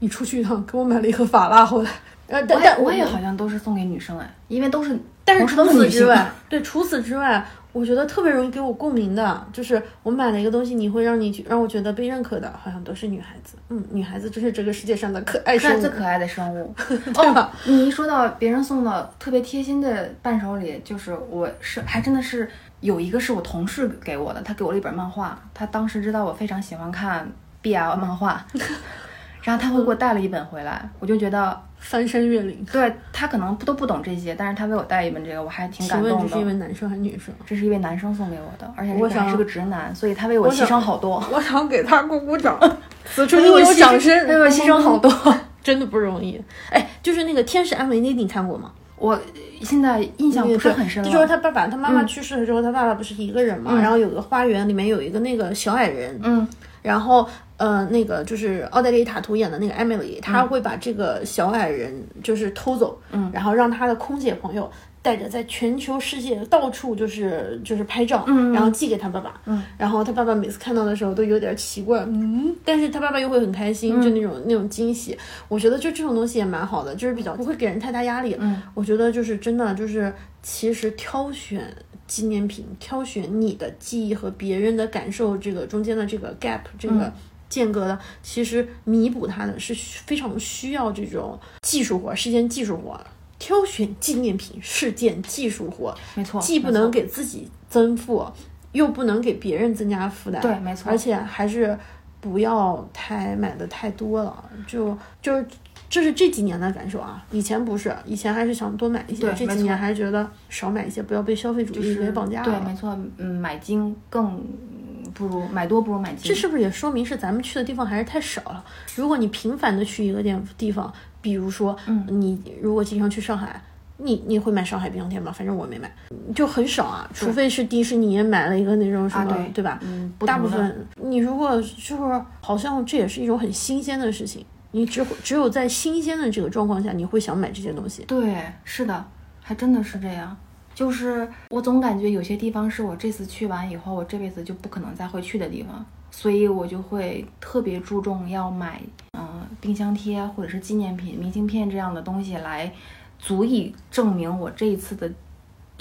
你出去一趟，给我买了一盒法拉回来。呃，但但我也好像都是送给女生哎，因为都是，但是除此之外，对，除此之外，我觉得特别容易给我共鸣的，就是我买了一个东西，你会让你让我觉得被认可的，好像都是女孩子。嗯，女孩子真是这个世界上的可爱生物，最可爱的生物，对吧？你一说到别人送的特别贴心的伴手礼，就是我是还真的是有一个是我同事给我的，他给我了一本漫画，他当时知道我非常喜欢看 BL 漫画。然后他会给我带了一本回来，我就觉得翻山越岭。对他可能都不懂这些，但是他为我带一本这个，我还挺感动的。这是一位男生还是女生？这是一位男生送给我的，而且我想是个直男，所以他为我牺牲好多。我想给他鼓鼓掌，此处应有掌声。为我牺牲好多，真的不容易。哎，就是那个《天使安维尼》，你看过吗？我现在印象不是很深了。就是他爸爸，他妈妈去世了之后，他爸爸不是一个人嘛？然后有个花园，里面有一个那个小矮人。嗯。然后，呃，那个就是奥黛丽·塔图演的那个 Emily，她会把这个小矮人就是偷走，嗯，然后让她的空姐朋友带着在全球世界到处就是就是拍照，嗯，然后寄给他爸爸，嗯，然后他爸爸每次看到的时候都有点奇怪，嗯，但是他爸爸又会很开心，就那种那种惊喜。我觉得就这种东西也蛮好的，就是比较不会给人太大压力。嗯，我觉得就是真的就是其实挑选。纪念品挑选你的记忆和别人的感受，这个中间的这个 gap，这个间隔的，其实弥补它的是非常需要这种技术活，是件技术活。挑选纪念品是件技术活，没错，既不能给自己增负，又不能给别人增加负担，对，没错，而且还是不要太买的太多了，就就是。这是这几年的感受啊，以前不是，以前还是想多买一些，这几年还是觉得少买一些，不要被消费主义给绑架了。对，没错，嗯，买精更不如买多不如买精。这是不是也说明是咱们去的地方还是太少了？如果你频繁的去一个地地方，比如说，嗯，你如果经常去上海，你你会买上海冰箱贴吗？反正我没买，就很少啊，除非是迪士尼买了一个那种什么，对吧？嗯，大部分你如果就是好像这也是一种很新鲜的事情。你只只有在新鲜的这个状况下，你会想买这些东西。对，是的，还真的是这样。就是我总感觉有些地方是我这次去完以后，我这辈子就不可能再会去的地方，所以我就会特别注重要买，嗯，冰箱贴或者是纪念品、明信片这样的东西来，足以证明我这一次的，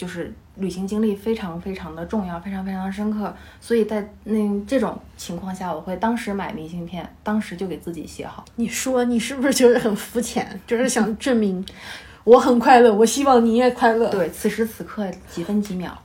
就是。旅行经历非常非常的重要，非常非常的深刻，所以在那这种情况下，我会当时买明信片，当时就给自己写好。你说你是不是就是很肤浅，就是想证明我很快乐，我希望你也快乐。对，此时此刻几分几秒，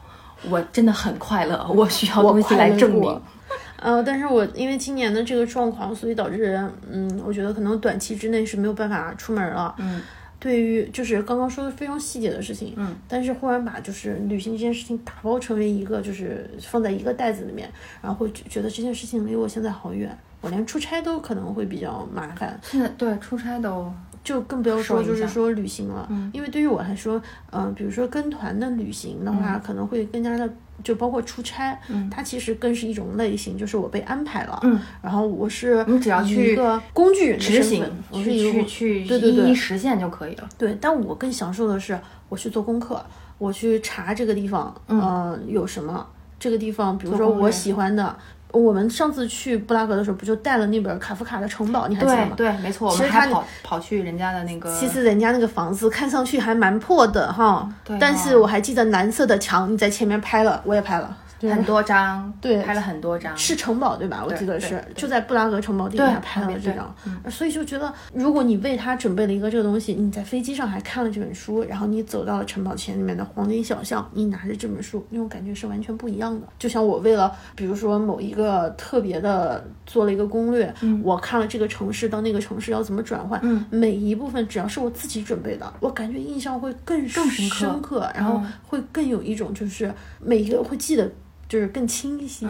我真的很快乐，我需要东西来证明。呃，但是我因为今年的这个状况，所以导致，嗯，我觉得可能短期之内是没有办法出门了。嗯。对于就是刚刚说的非常细节的事情，嗯，但是忽然把就是旅行这件事情打包成为一个就是放在一个袋子里面，然后会觉得这件事情离我现在好远，我连出差都可能会比较麻烦。现在对出差都就更不要说就是说旅行了，嗯，因为对于我来说，嗯，比如说跟团的旅行的话，可能会更加的。就包括出差，嗯，它其实更是一种类型，就是我被安排了，嗯，然后我是你只要去一个工具人执行，我是一个去对对对实现就可以了。对，但我更享受的是我去做功课，我去查这个地方，嗯，有什么这个地方，比如说我喜欢的。我们上次去布拉格的时候，不就带了那本卡夫卡的城堡？你还记得吗？对，没错。其实他跑跑去人家的那个，其实人家那个房子看上去还蛮破的哈。对。但是我还记得蓝色的墙，你在前面拍了，我也拍了。很多张，对，拍了很多张，是城堡对吧？我记得是就在布拉格城堡底下拍了这张，所以就觉得，如果你为他准备了一个这个东西，你在飞机上还看了这本书，然后你走到了城堡前里面的黄金小巷，你拿着这本书，那种感觉是完全不一样的。就像我为了，比如说某一个特别的做了一个攻略，我看了这个城市到那个城市要怎么转换，每一部分只要是我自己准备的，我感觉印象会更更深刻，然后会更有一种就是每一个会记得。就是更清晰，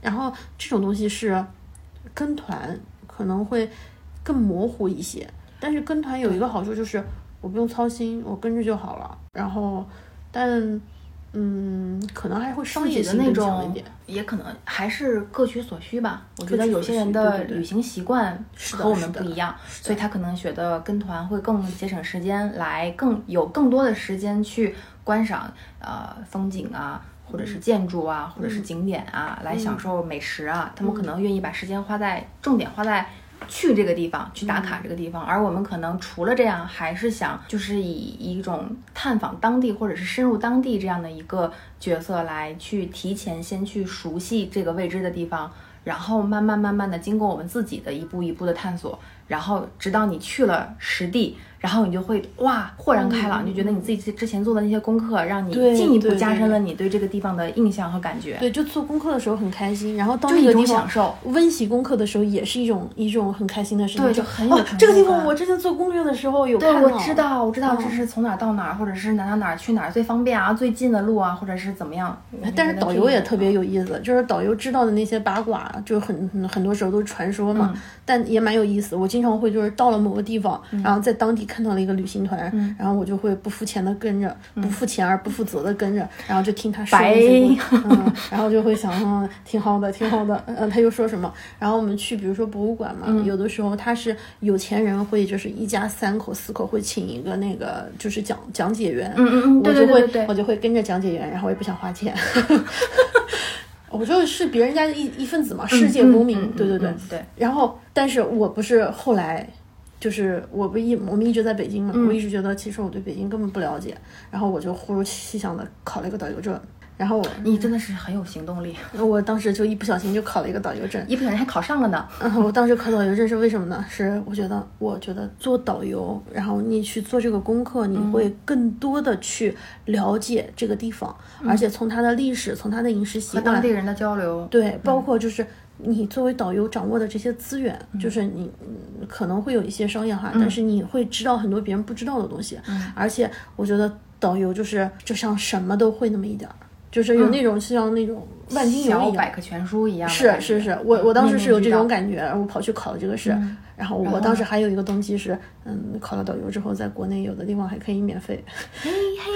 然后这种东西是跟团可能会更模糊一些，但是跟团有一个好处就是我不用操心，我跟着就好了。然后，但嗯，可能还会商业的那种，也可能还是各取所需吧。我觉得有些人的旅行习惯和我们不一样，所以他可能觉得跟团会更节省时间，来更有更多的时间去观赏呃风景啊。或者是建筑啊，或者是景点啊，来享受美食啊，他们可能愿意把时间花在重点花在去这个地方去打卡这个地方，而我们可能除了这样，还是想就是以一种探访当地或者是深入当地这样的一个角色来去提前先去熟悉这个未知的地方，然后慢慢慢慢的经过我们自己的一步一步的探索，然后直到你去了实地。然后你就会哇豁然开朗，你就觉得你自己之前做的那些功课，让你进一步加深了你对这个地方的印象和感觉。对，就做功课的时候很开心，然后到那个地方温习功课的时候也是一种一种很开心的事情。对，就很有这个地方我之前做攻略的时候有看到。对，我知道，我知道这是从哪到哪，或者是哪到哪去哪儿最方便啊，最近的路啊，或者是怎么样。但是导游也特别有意思，就是导游知道的那些八卦，就很很多时候都是传说嘛，但也蛮有意思。我经常会就是到了某个地方，然后在当地看到了一个旅行。团，然后我就会不付钱的跟着，不付钱而不负责的跟着，然后就听他说一些，嗯，然后就会想，嗯，挺好的，挺好的，嗯，他又说什么？然后我们去，比如说博物馆嘛，有的时候他是有钱人会就是一家三口四口会请一个那个就是讲讲解员，嗯嗯嗯，我就会我就会跟着讲解员，然后我也不想花钱，我就是别人家的一一份子嘛，世界公民，对对对。对，然后但是我不是后来。就是我不一我们一直在北京嘛，我一直觉得其实我对北京根本不了解，然后我就忽如其想的考了一个导游证，然后你真的是很有行动力，我当时就一不小心就考了一个导游证，一不小心还考上了呢。嗯，我当时考导游证是为什么呢？是我觉得我觉得做导游，然后你去做这个功课，你会更多的去了解这个地方，而且从它的历史，从它的饮食习惯，和当地人的交流，对，包括就是。你作为导游掌握的这些资源，就是你可能会有一些商业化，但是你会知道很多别人不知道的东西。而且我觉得导游就是就像什么都会那么一点儿，就是有那种像那种万金油一样，百科全书一样。是是是，我我当时是有这种感觉，我跑去考了这个试。然后我当时还有一个动机是，嗯，考了导游之后，在国内有的地方还可以免费，嘿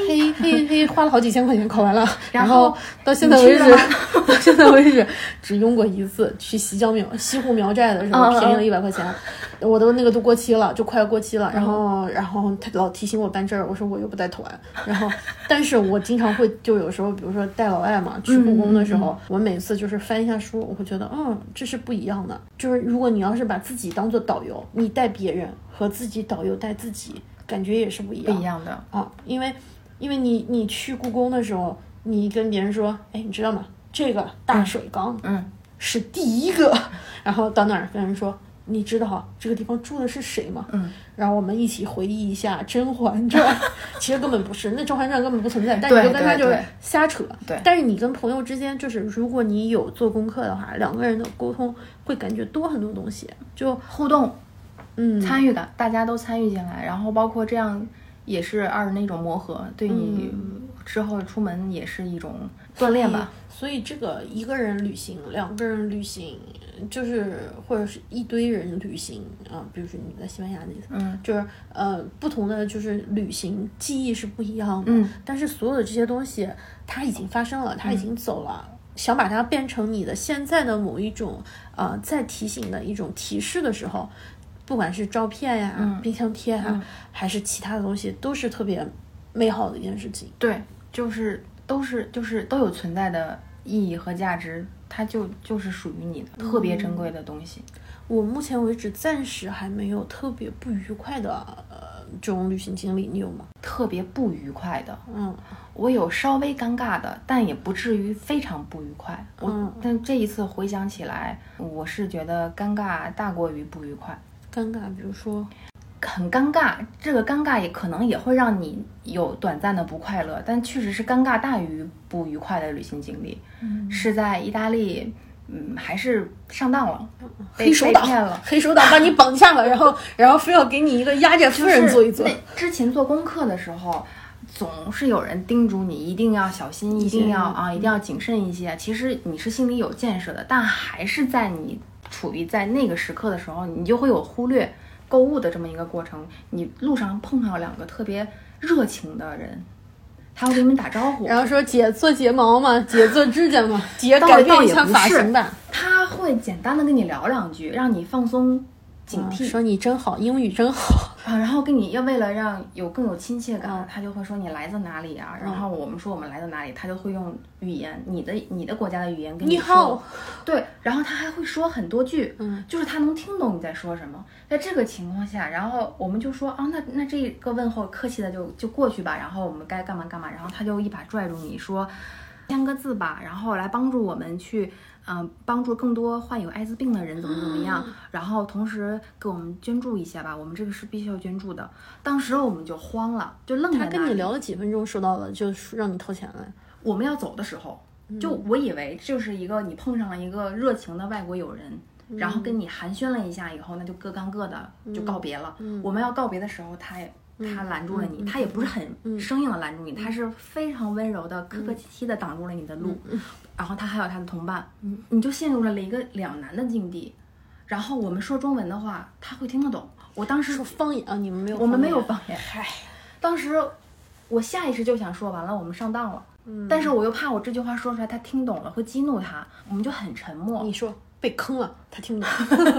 嘿嘿嘿，花了好几千块钱考完了，然后到现在为止，到现在为止只用过一次，去西江苗西湖苗寨的时候便宜了一百块钱，我都那个都过期了，就快要过期了，然后然后他老提醒我办证，我说我又不带团，然后但是我经常会就有时候，比如说带老外嘛去故宫的时候，我每次就是翻一下书，我会觉得嗯这是不一样的，就是如果你要是把自己当做导导游，你带别人和自己导游带自己，感觉也是不一样，不一样的啊。因为，因为你你去故宫的时候，你跟别人说，哎，你知道吗？这个大水缸，嗯，是第一个。然后到那儿跟人说。你知道这个地方住的是谁吗？嗯，然后我们一起回忆一下《甄嬛传》，其实根本不是，那《甄嬛传》根本不存在，但你就跟他就瞎扯。对，但是你跟朋友之间，就是如果你有做功课的话，两个人的沟通会感觉多很多东西，就互动，嗯，参与感，大家都参与进来，然后包括这样也是二人的一种磨合，对你之后出门也是一种锻炼吧。所以这个一个人旅行，两个人旅行。就是或者是一堆人旅行啊，比如说你在西班牙那次，嗯，就是呃不同的就是旅行记忆是不一样的，嗯，但是所有的这些东西它已经发生了，它已经走了，想把它变成你的现在的某一种呃再提醒的一种提示的时候，不管是照片呀、冰箱贴啊，还是其他的东西，都是特别美好的一件事情。对，就是都是就是都有存在的意义和价值。它就就是属于你的特别珍贵的东西。我目前为止暂时还没有特别不愉快的呃这种旅行经历，你有吗？特别不愉快的，嗯，我有稍微尴尬的，但也不至于非常不愉快。嗯，但这一次回想起来，我是觉得尴尬大过于不愉快。尴尬，比如说。很尴尬，这个尴尬也可能也会让你有短暂的不快乐，但确实是尴尬大于不愉快的旅行经历。嗯，是在意大利，嗯，还是上当了，黑手党了，黑手党把你绑架了，然后 然后非要给你一个压寨夫人做一做。之前做功课的时候，总是有人叮嘱你一定要小心，一定要啊，一定要谨慎一些。其实你是心里有建设的，但还是在你处于在那个时刻的时候，你就会有忽略。购物的这么一个过程，你路上碰上两个特别热情的人，他会给你们打招呼，然后说姐做睫毛吗？姐做指甲吗？姐改变一下发型吧。他会简单的跟你聊两句，让你放松警惕，说你真好，英语真好啊。然后跟你要为了让有更有亲切感，他就会说你来自哪里啊？然后我们说我们来自哪里，他就会用语言，你的你的国家的语言跟你说。对，然后他还会说很多句，嗯，就是他能听懂你在说什么。在这个情况下，然后我们就说啊，那那这个问候客气的就就过去吧。然后我们该干嘛干嘛。然后他就一把拽住你说，签个字吧，然后来帮助我们去。嗯，帮助更多患有艾滋病的人怎么怎么样，然后同时给我们捐助一些吧，我们这个是必须要捐助的。当时我们就慌了，就愣在那。他跟你聊了几分钟，说到了就让你掏钱了。我们要走的时候，就我以为就是一个你碰上了一个热情的外国友人，然后跟你寒暄了一下以后，那就各干各的，就告别了。我们要告别的时候，他也他拦住了你，他也不是很生硬的拦住你，他是非常温柔的、客客气气的挡住了你的路。然后他还有他的同伴，你，你就陷入了一个两难的境地。然后我们说中文的话，他会听得懂。我当时说方言啊，你们没有，我们没有方言。嗨，当时我下意识就想说，完了，我们上当了。嗯，但是我又怕我这句话说出来，他听懂了会激怒他，我们就很沉默。你说被坑了，他听懂。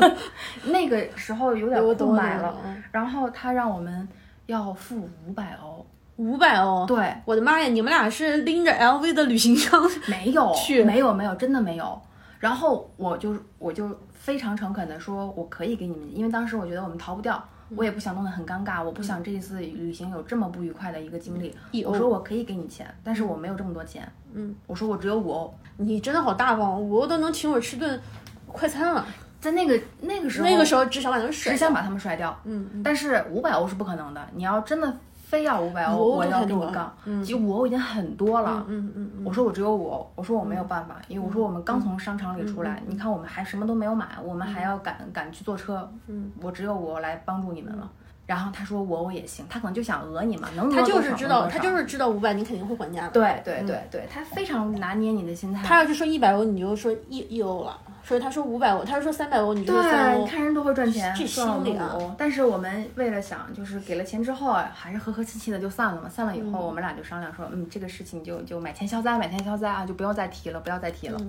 那个时候有点空白了。然后他让我们要付五百欧。五百欧，对，我的妈呀！你们俩是拎着 LV 的旅行箱 没有 去？没有，没有，真的没有。然后我就我就非常诚恳的说，我可以给你们，因为当时我觉得我们逃不掉，我也不想弄得很尴尬，我不想这一次旅行有这么不愉快的一个经历。我说我可以给你钱，但是我没有这么多钱。嗯，我说我只有五欧。你真的好大方，五欧都能请我吃顿快餐了。在那个那个时候，那个时候只想把他们甩，只想把他们甩掉。嗯，但是五百欧是不可能的，你要真的。非要五百欧，我要跟你杠。其实五欧已经很多了。嗯嗯嗯。我说我只有五欧，我说我没有办法，因为我说我们刚从商场里出来，你看我们还什么都没有买，我们还要赶赶去坐车。嗯。我只有五欧来帮助你们了。然后他说我我也行，他可能就想讹你嘛，能他就是知道，他就是知道五百你肯定会还价的。对对对对，他非常拿捏你的心态。他要是说一百欧，你就说一一欧了。所以他说五百欧，他说三百欧，你就三欧。对，看人多会赚钱，这心理啊。但是我们为了想，就是给了钱之后，还是和和气气的就散了嘛。散了以后，我们俩就商量说，嗯，这个事情就就买钱消灾，买钱消灾啊，就不要再提了，不要再提了。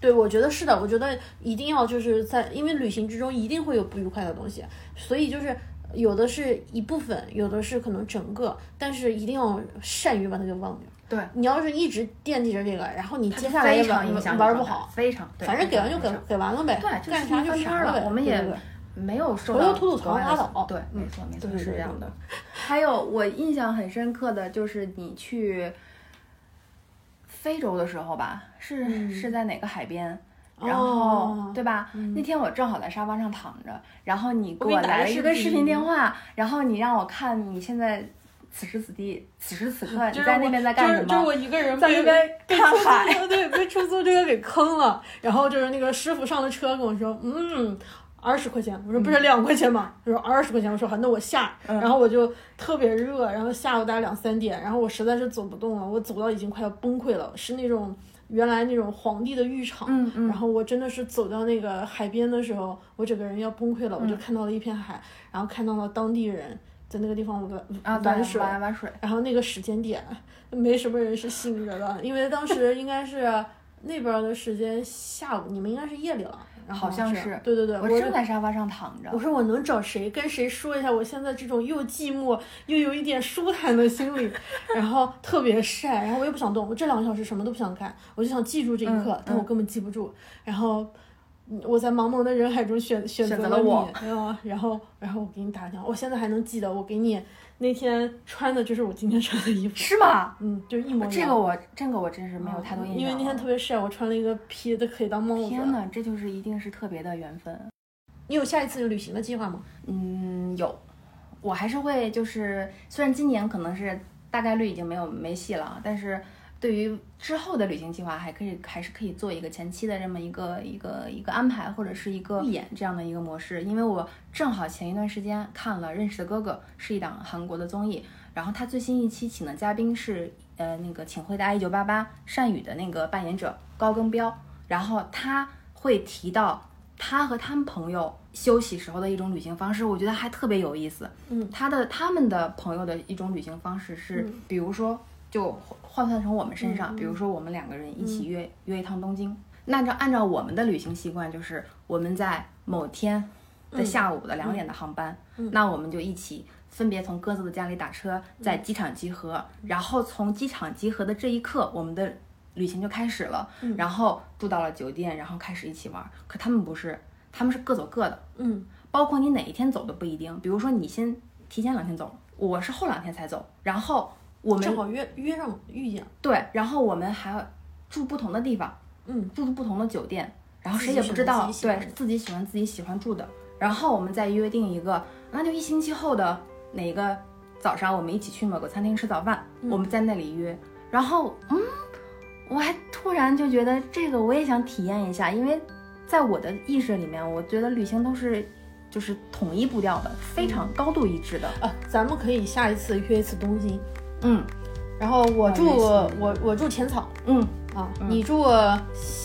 对，我觉得是的，我觉得一定要就是在，因为旅行之中一定会有不愉快的东西，所以就是有的是一部分，有的是可能整个，但是一定要善于把它给忘掉。对你要是一直惦记着这个，然后你接下来也玩玩不好，非常，反正给完就给给完了呗，对，干啥就啥了。我们也没有受到吐吐槽拉倒，对，没错没错是这样的。还有我印象很深刻的就是你去非洲的时候吧，是是在哪个海边？然后对吧？那天我正好在沙发上躺着，然后你给我来了一个视频电话，然后你让我看你现在。此时此地，此时此刻，你在那边在干什么？就是我一个人在那边看海，对，被出租车给坑了。然后就是那个师傅上了车跟我说：“嗯，二十块钱。”我说：“不是两块钱吗？”他说：“二十块钱。”我说：“好，那我下。”然后我就特别热，然后下午大概两三点，然后我实在是走不动了，我走到已经快要崩溃了，是那种原来那种皇帝的浴场。嗯嗯。然后我真的是走到那个海边的时候，我整个人要崩溃了。我就看到了一片海，然后看到了当地人。在那个地方玩玩水，玩玩水。然后那个时间点，没什么人是醒着的，因为当时应该是那边的时间下午，你们应该是夜里了。好像是。对对对，我正在沙发上躺着。我说我能找谁跟谁说一下，我现在这种又寂寞又有一点舒坦的心理，然后特别晒，然后我又不想动，我这两个小时什么都不想干，我就想记住这一刻，但我根本记不住。然后。我在茫茫的人海中选选择了我，然后然后我给你打电话，我现在还能记得，我给你那天穿的就是我今天穿的衣服，是吗？嗯，就一模一样。这个我这个我真是没有太多印象，因为那天特别晒，我穿了一个披的可以当帽子。天呐，这就是一定是特别的缘分。你有下一次旅行的计划吗？嗯，有，我还是会就是，虽然今年可能是大概率已经没有没戏了，但是。对于之后的旅行计划，还可以还是可以做一个前期的这么一个一个一个安排，或者是一个预演这样的一个模式。因为我正好前一段时间看了《认识的哥哥》，是一档韩国的综艺，然后他最新一期请的嘉宾是呃那个请回答一九八八善宇的那个扮演者高更彪，然后他会提到他和他们朋友休息时候的一种旅行方式，我觉得还特别有意思。嗯，他的他们的朋友的一种旅行方式是，比如说就。换算成我们身上，比如说我们两个人一起约约一趟东京，那照按照我们的旅行习惯，就是我们在某天的下午的两点的航班，那我们就一起分别从各自的家里打车，在机场集合，然后从机场集合的这一刻，我们的旅行就开始了，然后住到了酒店，然后开始一起玩。可他们不是，他们是各走各的，嗯，包括你哪一天走都不一定。比如说你先提前两天走，我是后两天才走，然后我们正好约约上遇见，对，然后我们还要住不同的地方，嗯，住不同的酒店，然后谁也不知道，对自己喜欢自己喜欢自己喜欢住的，然后我们再约定一个，那就一星期后的哪个早上，我们一起去某个餐厅吃早饭，我们在那里约，然后嗯，我还突然就觉得这个我也想体验一下，因为在我的意识里面，我觉得旅行都是就是统一步调的，非常高度一致的，啊，咱们可以下一次约一次东京，嗯然后我住我我住浅草嗯，啊，你住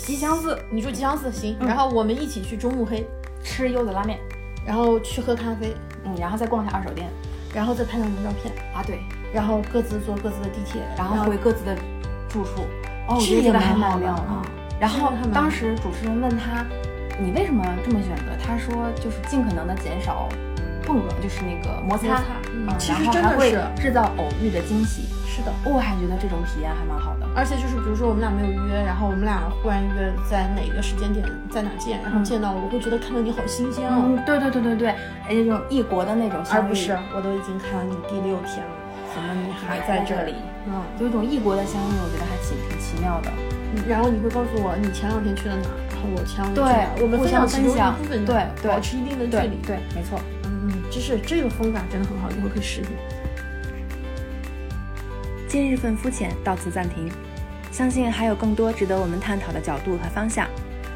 吉祥寺你住吉祥寺行，然后我们一起去中目黑，吃柚子拉面，然后去喝咖啡，嗯，然后再逛一下二手店然后再拍张照片，啊，对。然后各自坐各自的地铁，然后回各自的住处。哦，我这觉得这个还也蛮好的。然后当时主持人问他，你为什么这么选择？他说就是尽可能的减少碰撞，就是那个摩擦，其实真的是制造偶遇的惊喜。是的。我还觉得这种体验还蛮好的。而且就是比如说我们俩没有约，然后我们俩忽然约在哪个时间点在哪见，然后见到了，我会觉得看到你好新鲜哦，嗯，对对对对对，哎，那种异国的那种而相遇，不是我都已经看到你第六天了，怎么你还在这里？嗯，有一种异国的相遇，我觉得还挺挺奇妙的。然后你会告诉我你前两天去了哪儿，然后我前两天去我们互相分享对对保持一定的距离。对对，没错。就，是这个风法真的很好，以后可以实现。今日份肤浅到此暂停，相信还有更多值得我们探讨的角度和方向。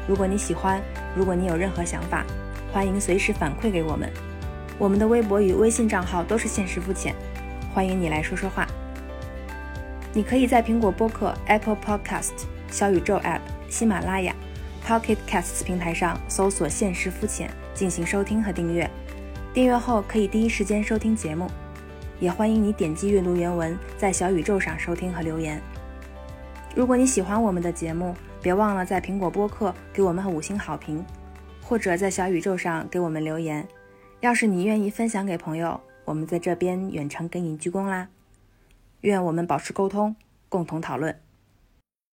如果你喜欢，如果你有任何想法，欢迎随时反馈给我们。我们的微博与微信账号都是现实肤浅，欢迎你来说说话。你可以在苹果播客、Apple Podcast、小宇宙 App、喜马拉雅、Pocket Casts 平台上搜索“现实肤浅”进行收听和订阅。订阅后可以第一时间收听节目。也欢迎你点击阅读原文，在小宇宙上收听和留言。如果你喜欢我们的节目，别忘了在苹果播客给我们五星好评，或者在小宇宙上给我们留言。要是你愿意分享给朋友，我们在这边远程给你鞠躬啦。愿我们保持沟通，共同讨论。